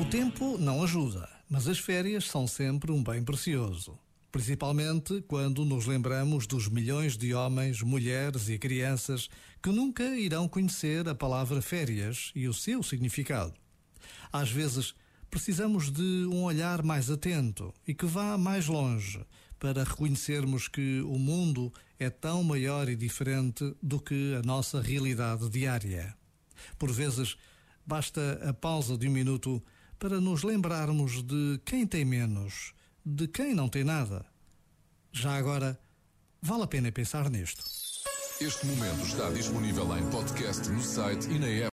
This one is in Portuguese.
O tempo não ajuda, mas as férias são sempre um bem precioso. Principalmente quando nos lembramos dos milhões de homens, mulheres e crianças que nunca irão conhecer a palavra férias e o seu significado. Às vezes, precisamos de um olhar mais atento e que vá mais longe para reconhecermos que o mundo é tão maior e diferente do que a nossa realidade diária. Por vezes, basta a pausa de um minuto para nos lembrarmos de quem tem menos, de quem não tem nada. Já agora, vale a pena pensar nisto. Este momento está disponível em podcast no site e na app.